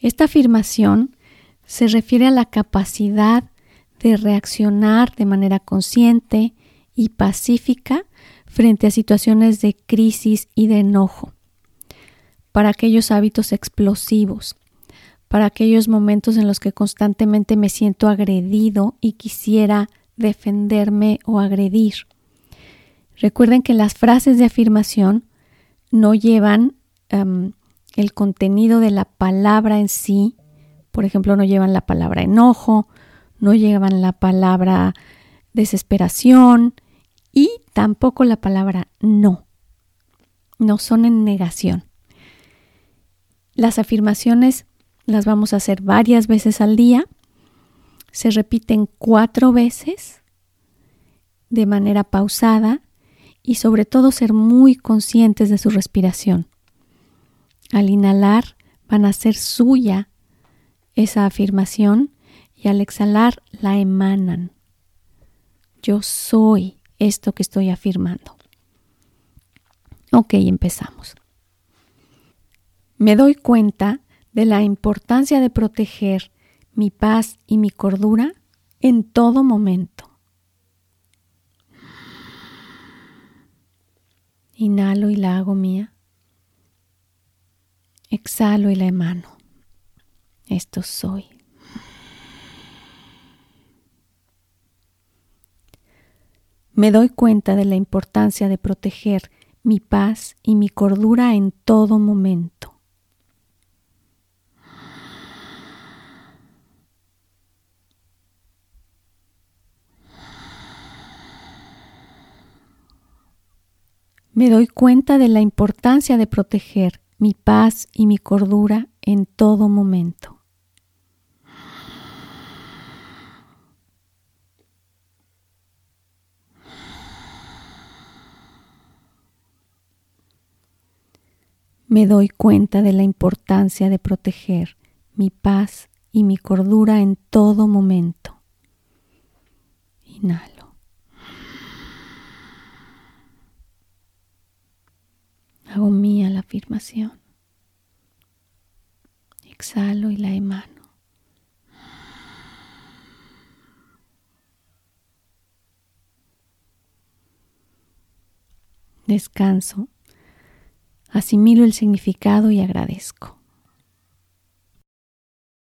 Esta afirmación se refiere a la capacidad de reaccionar de manera consciente y pacífica frente a situaciones de crisis y de enojo, para aquellos hábitos explosivos, para aquellos momentos en los que constantemente me siento agredido y quisiera defenderme o agredir. Recuerden que las frases de afirmación no llevan em, el contenido de la palabra en sí, por ejemplo, no llevan la palabra enojo, no llevan la palabra desesperación y tampoco la palabra no. No son en negación. Las afirmaciones las vamos a hacer varias veces al día. Se repiten cuatro veces de manera pausada y sobre todo ser muy conscientes de su respiración. Al inhalar van a ser suya esa afirmación y al exhalar la emanan. Yo soy esto que estoy afirmando. Ok, empezamos. Me doy cuenta de la importancia de proteger mi paz y mi cordura en todo momento. Inhalo y la hago mía. Exhalo y la emano. Esto soy. Me doy cuenta de la importancia de proteger mi paz y mi cordura en todo momento. me doy cuenta de la importancia de proteger mi paz y mi cordura en todo momento. Me doy cuenta de la importancia de proteger mi paz y mi cordura en todo momento. Inhalo. Hago mía la afirmación. Exhalo y la emano. Descanso, asimilo el significado y agradezco.